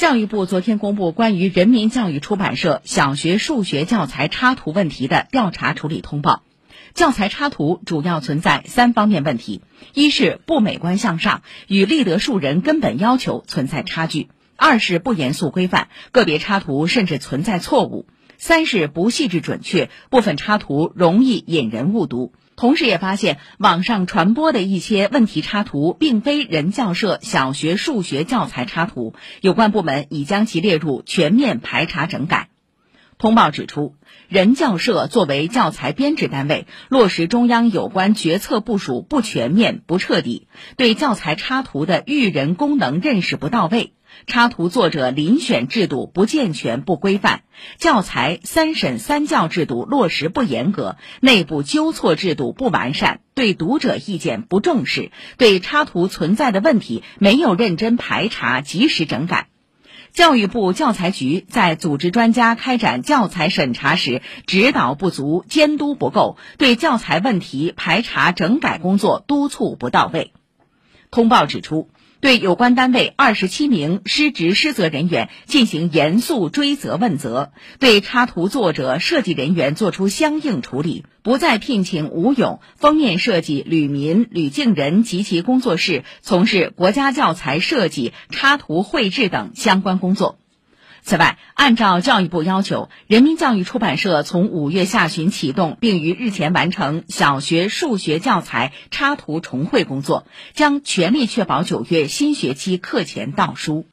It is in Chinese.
教育部昨天公布关于人民教育出版社小学数学教材插图问题的调查处理通报。教材插图主要存在三方面问题：一是不美观向上，与立德树人根本要求存在差距；二是不严肃规范，个别插图甚至存在错误；三是不细致准确，部分插图容易引人误读。同时，也发现网上传播的一些问题插图并非人教社小学数学教材插图，有关部门已将其列入全面排查整改。通报指出，人教社作为教材编制单位，落实中央有关决策部署不全面、不彻底，对教材插图的育人功能认识不到位。插图作者遴选制度不健全不规范，教材三审三教制度落实不严格，内部纠错制度不完善，对读者意见不重视，对插图存在的问题没有认真排查及时整改。教育部教材局在组织专家开展教材审查时，指导不足、监督不够，对教材问题排查整改工作督促不到位。通报指出。对有关单位二十七名失职失责人员进行严肃追责问责，对插图作者、设计人员作出相应处理，不再聘请吴勇封面设计吕民、吕敬仁及其工作室从事国家教材设计、插图绘制等相关工作。此外，按照教育部要求，人民教育出版社从五月下旬启动，并于日前完成小学数学教材插图重绘工作，将全力确保九月新学期课前到书。